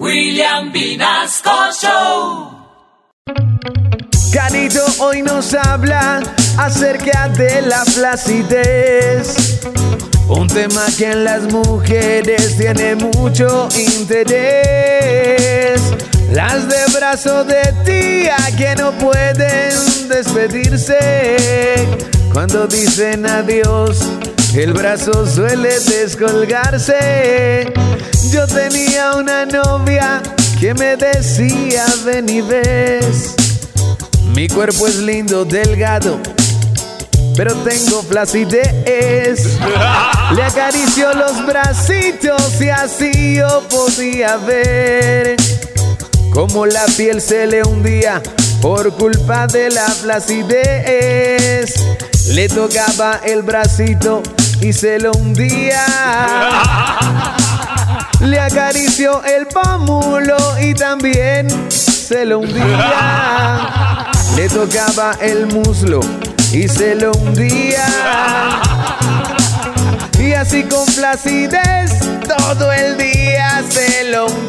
William Vinasco Show. Carito hoy nos habla acerca de la flacidez. Un tema que en las mujeres tiene mucho interés. Las de brazo de tía que no pueden despedirse. Cuando dicen adiós, el brazo suele descolgarse. Yo tenía una novia que me decía ven y ves. Mi cuerpo es lindo, delgado, pero tengo flacidez. Le acarició los bracitos y así yo podía ver cómo la piel se le hundía por culpa de la flacidez. Le tocaba el bracito y se lo hundía. Acarició el pómulo y también se lo hundía. Le tocaba el muslo y se lo hundía. Y así con flacidez todo el día se lo hundía.